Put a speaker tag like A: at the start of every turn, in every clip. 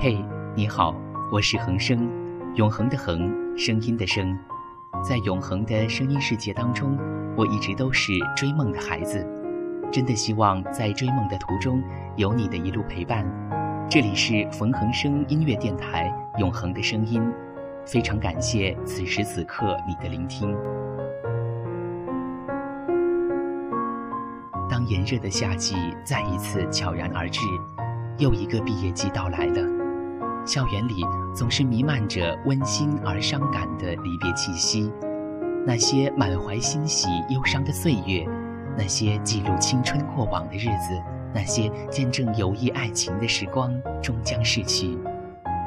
A: 嘿，你好，我是恒生，永恒的恒，声音的声，在永恒的声音世界当中，我一直都是追梦的孩子，真的希望在追梦的途中有你的一路陪伴。这里是冯恒生音乐电台，永恒的声音，非常感谢此时此刻你的聆听。当炎热的夏季再一次悄然而至，又一个毕业季到来了。校园里总是弥漫着温馨而伤感的离别气息，那些满怀欣喜、忧伤的岁月，那些记录青春过往的日子，那些见证友谊爱情的时光，终将逝去。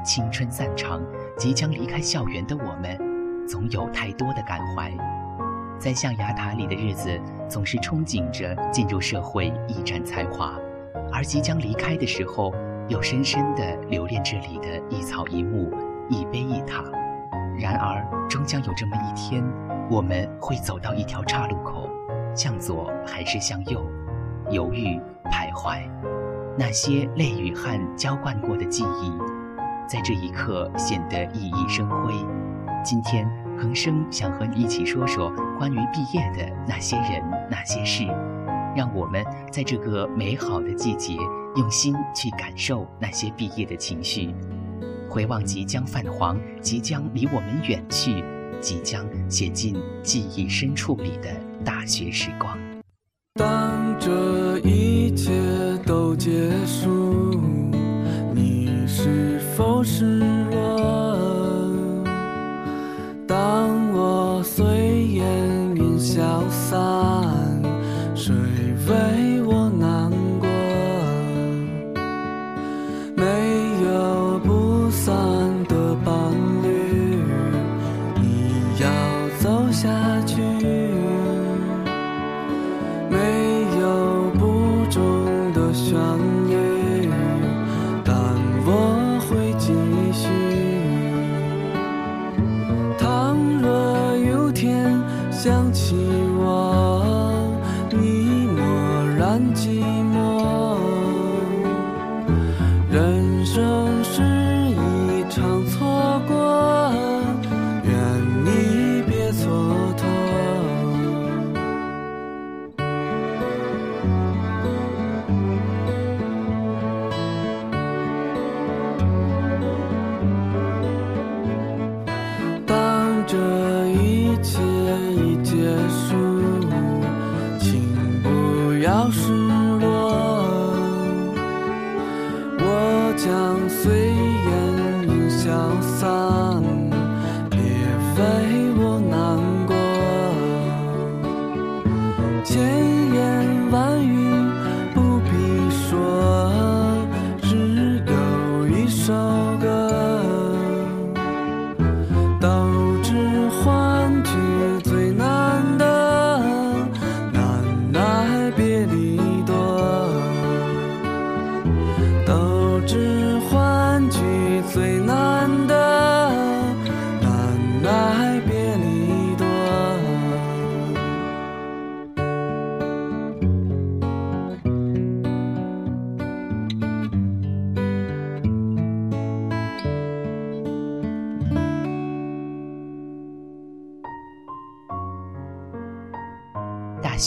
A: 青春散场，即将离开校园的我们，总有太多的感怀。在象牙塔里的日子，总是憧憬着进入社会一展才华，而即将离开的时候。又深深地留恋这里的一草一木、一碑一塔。然而，终将有这么一天，我们会走到一条岔路口，向左还是向右？犹豫、徘徊。那些泪与汗浇灌过的记忆，在这一刻显得熠熠生辉。今天，恒生想和你一起说说关于毕业的那些人、那些事。让我们在这个美好的季节，用心去感受那些毕业的情绪，回望即将泛黄、即将离我们远去、即将写进记忆深处里的大学时光。
B: 当这一切都结束，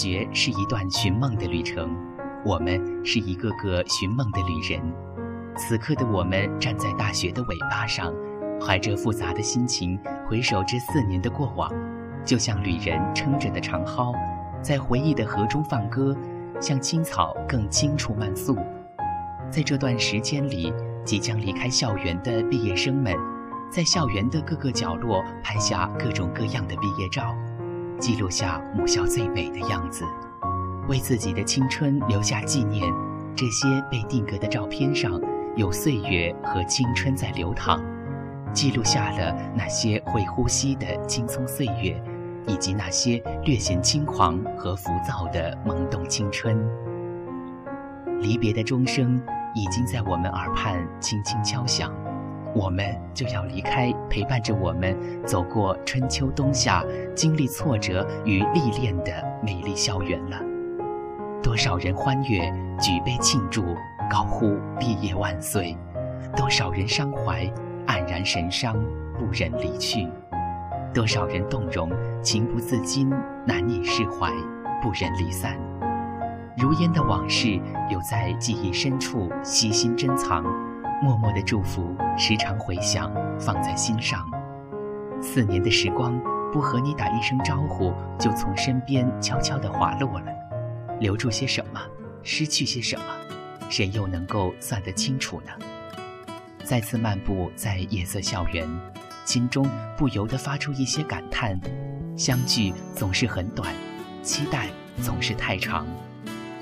A: 学是一段寻梦的旅程，我们是一个个寻梦的旅人。此刻的我们站在大学的尾巴上，怀着复杂的心情回首这四年的过往，就像旅人撑着的长篙，在回忆的河中放歌，像青草更青处漫溯。在这段时间里，即将离开校园的毕业生们，在校园的各个角落拍下各种各样的毕业照，记录下母校最美的样子，为自己的青春留下纪念。这些被定格的照片上。有岁月和青春在流淌，记录下了那些会呼吸的青葱岁月，以及那些略显轻狂和浮躁的懵懂青春。离别的钟声已经在我们耳畔轻轻敲响，我们就要离开陪伴着我们走过春秋冬夏、经历挫折与历练的美丽校园了。多少人欢悦，举杯庆祝。高呼毕业万岁！多少人伤怀，黯然神伤，不忍离去；多少人动容，情不自禁，难以释怀，不忍离散。如烟的往事，有在记忆深处悉心珍藏，默默的祝福，时常回想，放在心上。四年的时光，不和你打一声招呼，就从身边悄悄地滑落了。留住些什么，失去些什么，谁又能够算得清楚呢？再次漫步在夜色校园，心中不由得发出一些感叹：相聚总是很短，期待总是太长。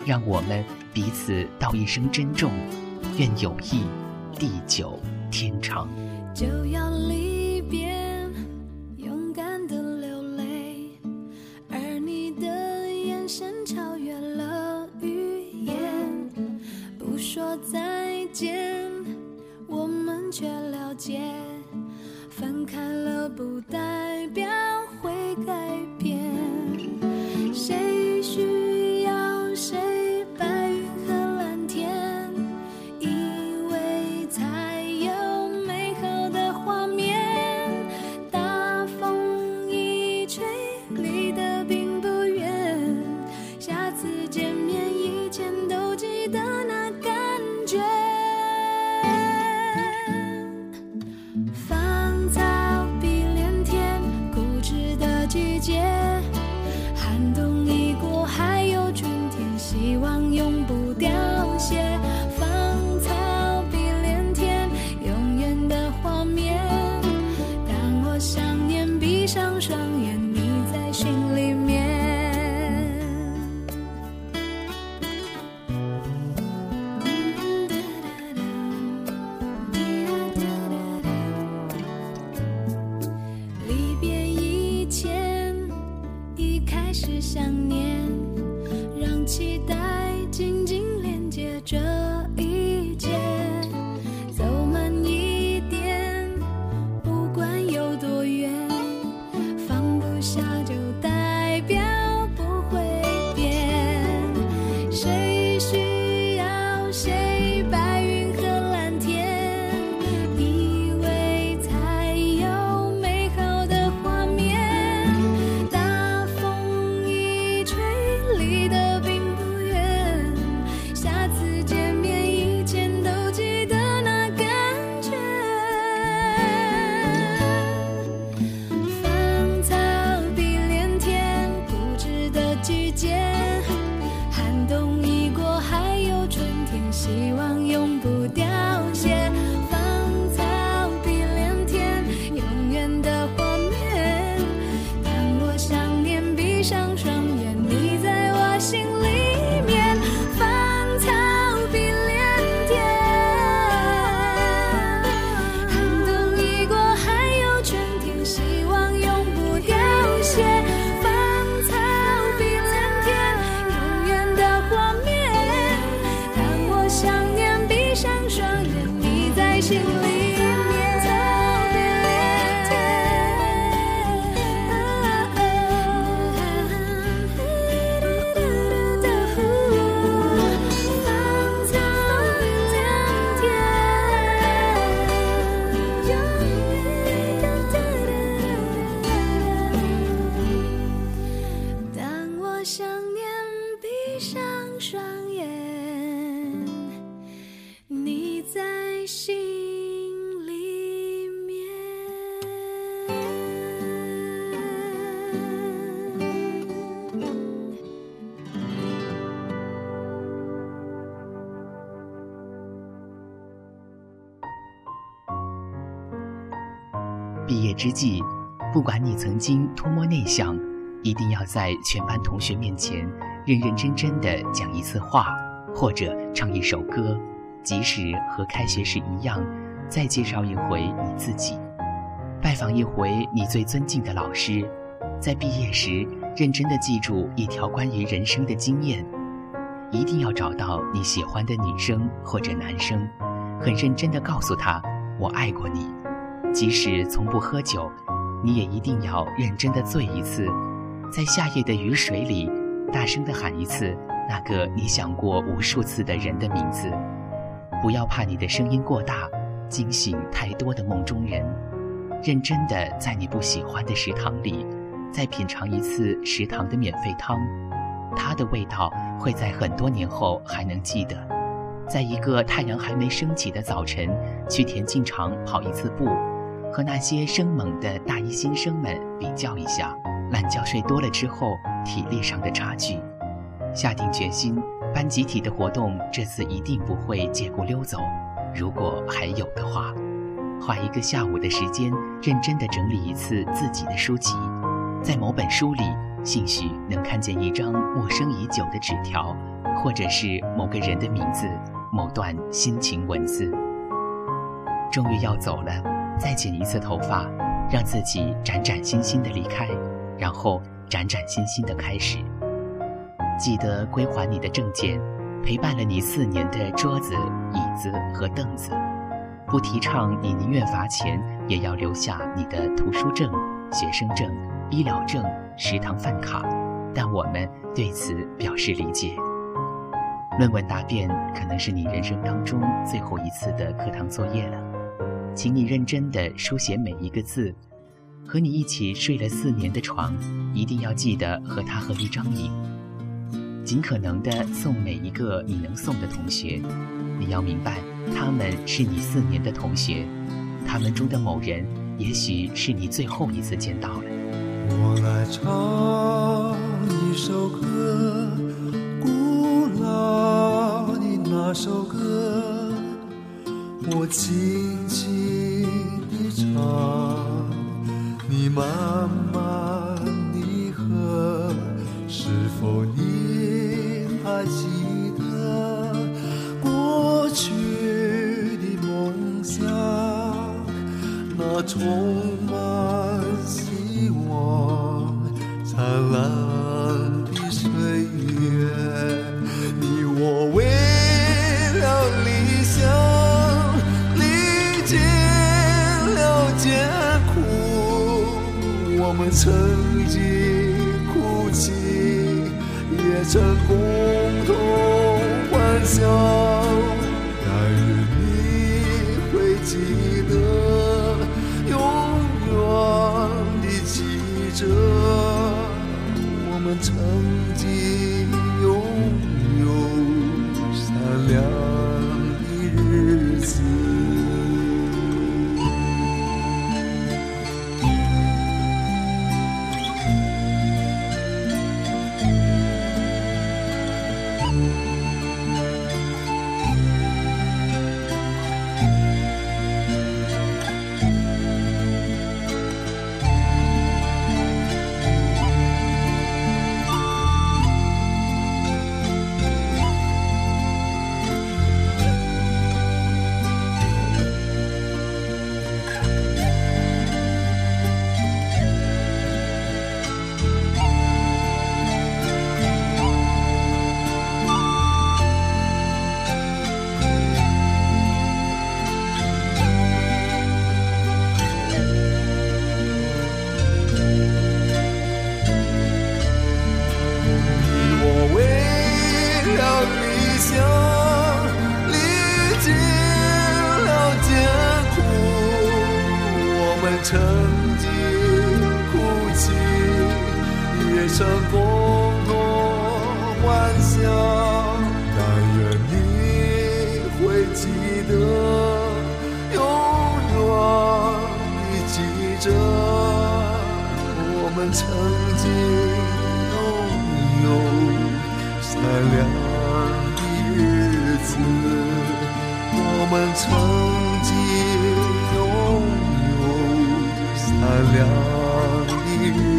A: 让我们彼此道一声珍重，愿友谊地久天长。
C: 就要离
A: 毕业之际，不管你曾经多么内向，一定要在全班同学面前认认真真的讲一次话，或者唱一首歌，即使和开学时一样，再介绍一回你自己，拜访一回你最尊敬的老师，在毕业时认真的记住一条关于人生的经验，一定要找到你喜欢的女生或者男生，很认真的告诉他我爱过你。即使从不喝酒，你也一定要认真的醉一次，在夏夜的雨水里，大声的喊一次那个你想过无数次的人的名字。不要怕你的声音过大，惊醒太多的梦中人。认真的在你不喜欢的食堂里，再品尝一次食堂的免费汤，它的味道会在很多年后还能记得。在一个太阳还没升起的早晨，去田径场跑一次步，和那些生猛的大一新生们比较一下，懒觉睡多了之后体力上的差距。下定决心，班集体的活动这次一定不会借故溜走，如果还有的话。花一个下午的时间，认真地整理一次自己的书籍，在某本书里，兴许能看见一张陌生已久的纸条，或者是某个人的名字，某段心情文字。终于要走了，再剪一次头发，让自己崭崭新新的离开，然后崭崭新新的开始。记得归还你的证件，陪伴了你四年的桌子、椅子和凳子。不提倡你宁愿罚钱也要留下你的图书证、学生证、医疗证、食堂饭卡，但我们对此表示理解。论文答辩可能是你人生当中最后一次的课堂作业了，请你认真地书写每一个字。和你一起睡了四年的床，一定要记得和他合一张影。尽可能地送每一个你能送的同学。你要明白。他们是你四年的同学，他们中的某人，也许是你最后一次见到了。
D: 我来唱一首歌，古老的那首歌，我轻轻地唱，你慢慢地和，是否你还记曾经哭泣，也曾共同欢笑。但愿你会记得，永远地记着我们曾经拥有善良的日子。我们曾善良的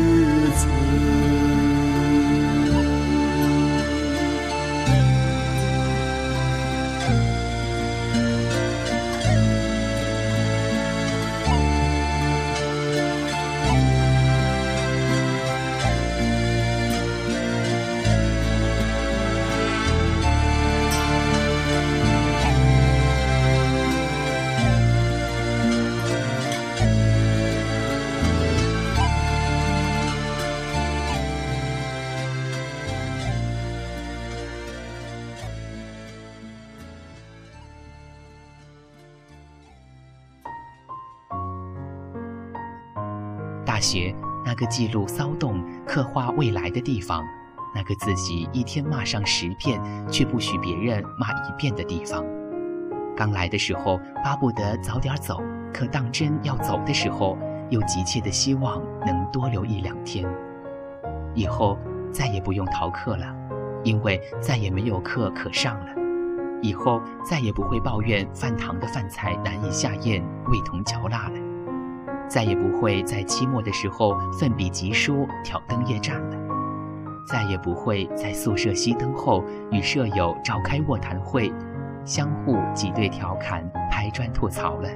A: 学，那个记录骚动、刻画未来的地方，那个自己一天骂上十遍却不许别人骂一遍的地方。刚来的时候巴不得早点走，可当真要走的时候，又急切的希望能多留一两天。以后再也不用逃课了，因为再也没有课可上了。以后再也不会抱怨饭堂的饭菜难以下咽、味同嚼蜡了，再也不会在期末的时候奋笔疾书、挑灯夜战了，再也不会在宿舍熄灯后与舍友召开卧谈会，相互挤兑调侃、拍砖吐槽了。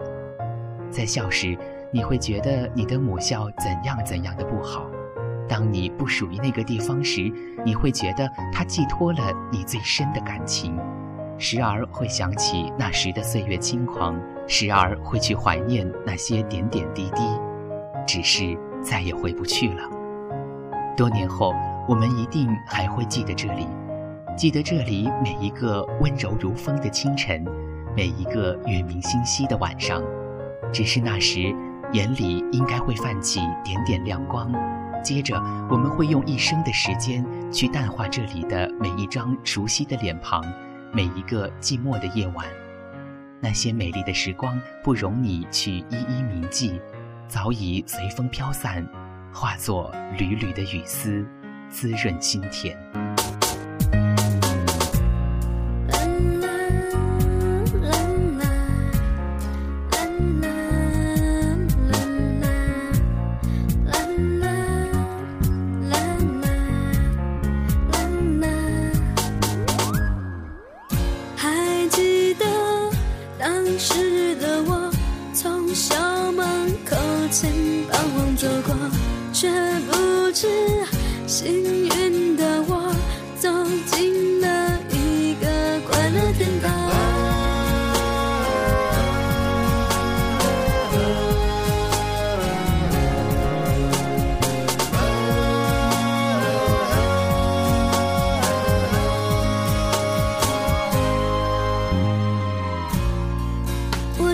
A: 在校时，你会觉得你的母校怎样怎样的不好；当你不属于那个地方时，你会觉得它寄托了你最深的感情。时而会想起那时的岁月轻狂，时而会去怀念那些点点滴滴，只是再也回不去了。多年后，我们一定还会记得这里，记得这里每一个温柔如风的清晨，每一个月明星稀的晚上。只是那时，眼里应该会泛起点点亮光，接着我们会用一生的时间去淡化这里的每一张熟悉的脸庞。每一个寂寞的夜晚，那些美丽的时光不容你去一一铭记，早已随风飘散，化作缕缕的雨丝，滋润心田。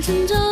E: 成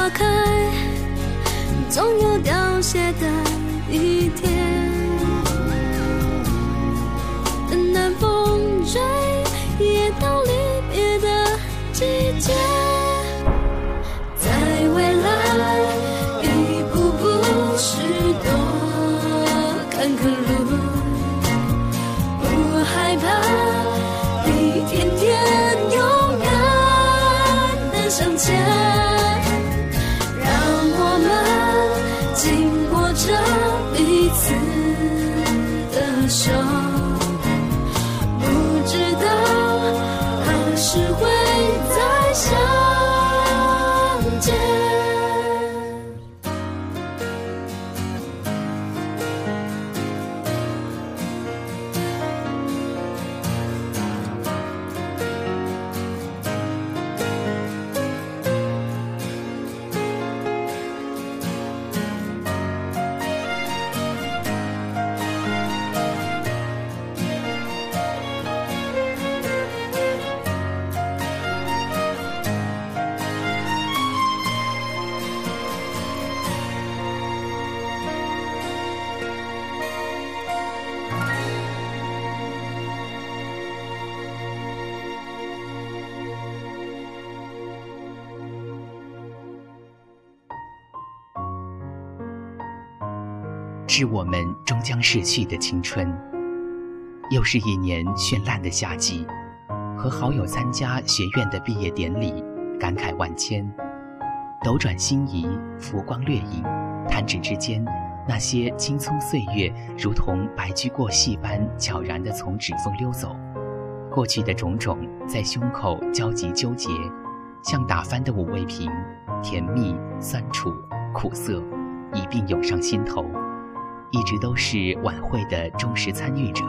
E: 花开，总有凋谢的一天。
A: 是我们终将逝去的青春。又是一年绚烂的夏季，和好友参加学院的毕业典礼，感慨万千。斗转星移，浮光掠影，弹指之间，那些青葱岁月如同白驹过隙般悄然地从指缝溜走。过去的种种在胸口焦急纠结，像打翻的五味瓶，甜蜜、酸楚、苦涩，一并涌上心头。一直都是晚会的忠实参与者，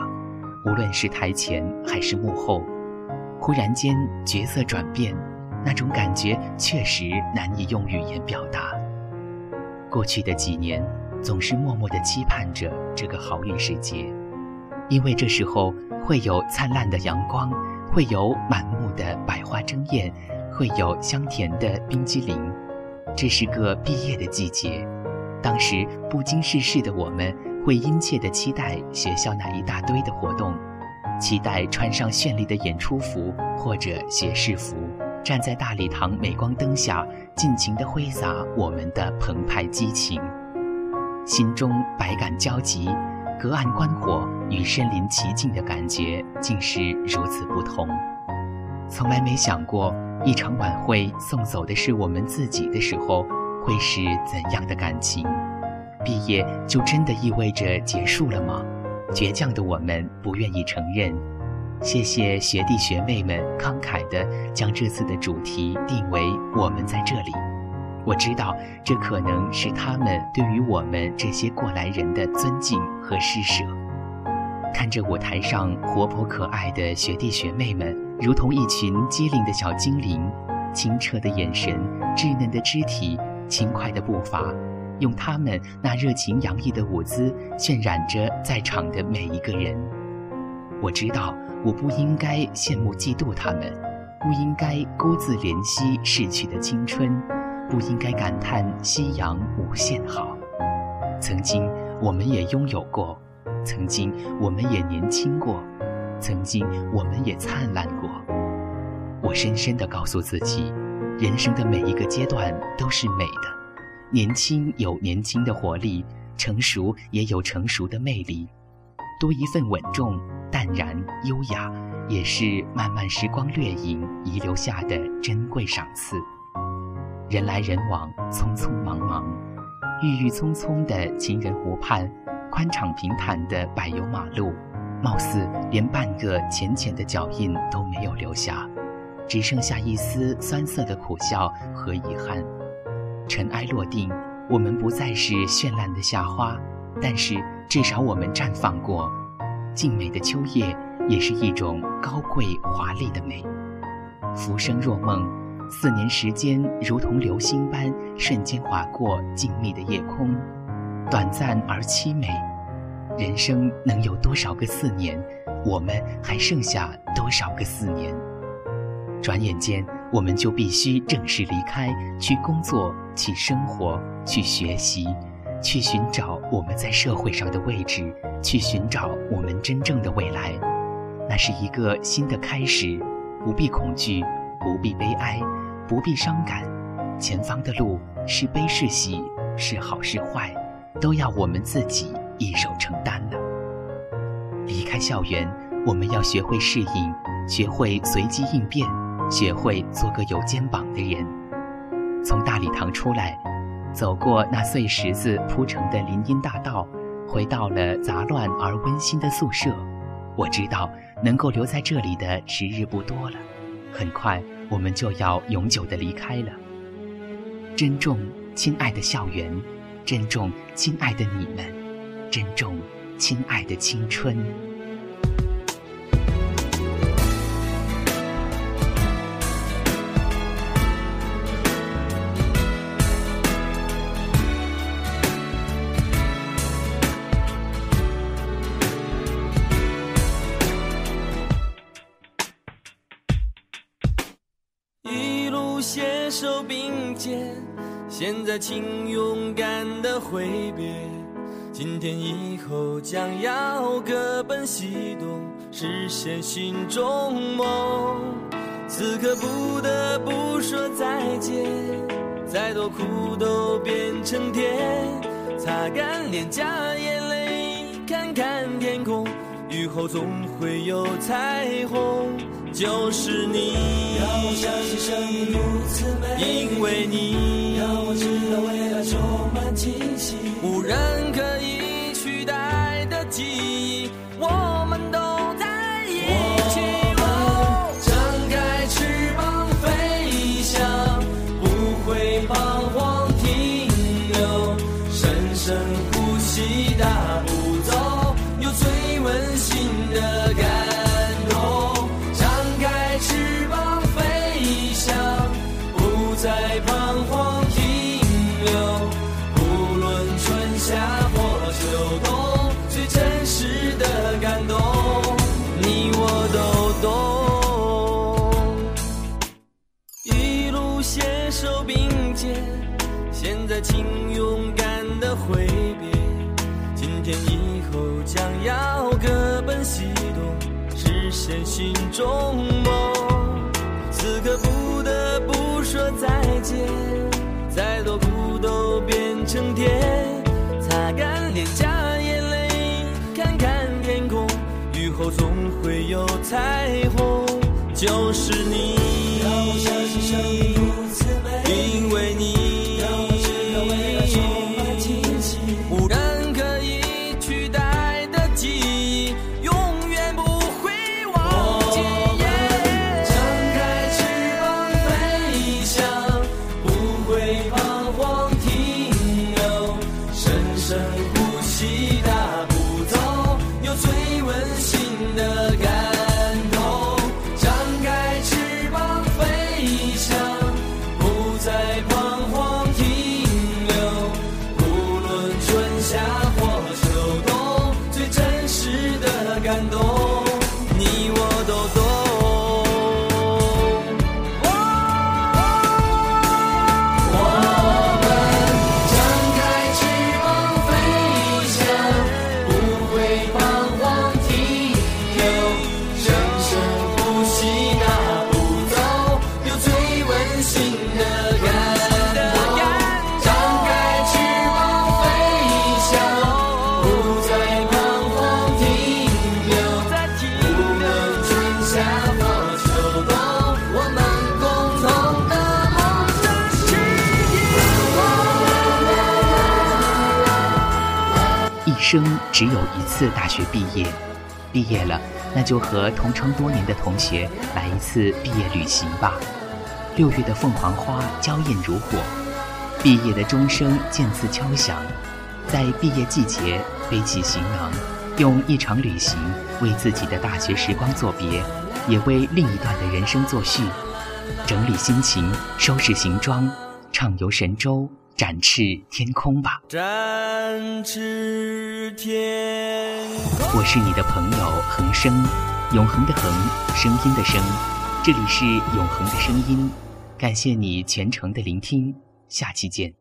A: 无论是台前还是幕后，忽然间角色转变。那种感觉确实难以用语言表达。过去的几年，总是默默地期盼着这个好运时节，因为这时候会有灿烂的阳光，会有满目的百花争艳，会有香甜的冰激凌。这是个毕业的季节，当时不经世事的我们，会殷切地期待学校那一大堆的活动，期待穿上绚丽的演出服或者学士服。站在大礼堂镁光灯下，尽情地挥洒我们的澎湃激情，心中百感交集，隔岸观火与身临其境的感觉竟是如此不同。从来没想过，一场晚会送走的是我们自己的时候，会是怎样的感情？毕业就真的意味着结束了吗？倔强的我们不愿意承认。谢谢学弟学妹们慷慨地将这次的主题定为“我们在这里”。我知道，这可能是他们对于我们这些过来人的尊敬和施舍。看着舞台上活泼可爱的学弟学妹们，如同一群机灵的小精灵，清澈的眼神、稚嫩的肢体、轻快的步伐，用他们那热情洋溢的舞姿渲染着在场的每一个人。我知道。我不应该羡慕嫉妒他们，不应该孤自怜惜逝去的青春，不应该感叹夕阳无限好。曾经我们也拥有过，曾经我们也年轻过，曾经我们也灿烂过。我深深地告诉自己，人生的每一个阶段都是美的，年轻有年轻的活力，成熟也有成熟的魅力。多一份稳重、淡然、优雅，也是漫漫时光掠影遗留下的珍贵赏赐。人来人往，匆匆忙忙，郁郁葱葱的情人湖畔，宽敞平坦的柏油马路，貌似连半个浅浅的脚印都没有留下，只剩下一丝酸涩的苦笑和遗憾。尘埃落定，我们不再是绚烂的夏花。但是至少我们绽放过，静美的秋叶也是一种高贵华丽的美。浮生若梦，四年时间如同流星般瞬间划过静谧的夜空，短暂而凄美。人生能有多少个四年？我们还剩下多少个四年？转眼间，我们就必须正式离开，去工作，去生活，去学习。去寻找我们在社会上的位置，去寻找我们真正的未来。那是一个新的开始，不必恐惧，不必悲哀，不必伤感。前方的路是悲是喜，是好是坏，都要我们自己一手承担了。离开校园，我们要学会适应，学会随机应变，学会做个有肩膀的人。从大礼堂出来。走过那碎石子铺成的林荫大道，回到了杂乱而温馨的宿舍。我知道，能够留在这里的时日不多了，很快我们就要永久的离开了。珍重，亲爱的校园；珍重，亲爱的你们；珍重，亲爱的青春。
B: 请勇敢的挥别。今天以后，将要各奔西东，实现心中梦。此刻不得不说再见，再多苦都变成甜。擦干脸颊眼泪，看看天空，雨后总会有彩虹。就是你，
F: 让我相信生命如此美，
B: 因为你，
F: 让我知道未来充满惊喜。
B: 无人可以取代的记忆，请勇敢的挥别。今天以后将要各奔西东，实现心中梦。此刻不得不说再见，再多苦都变成甜。擦干脸颊眼泪，看看天空，雨后总会有彩虹。就是你，
F: 让我相信
A: 生只有一次大学毕业，毕业了，那就和同窗多年的同学来一次毕业旅行吧。六月的凤凰花娇艳如火，毕业的钟声渐次敲响，在毕业季节背起行囊，用一场旅行为自己的大学时光作别，也为另一段的人生作序。整理心情，收拾行装，畅游神州，展翅天空吧。
B: 展翅天空。
A: 我是你的朋友恒生，永恒的恒，声音的声，这里是永恒的声音，感谢你全程的聆听，下期见。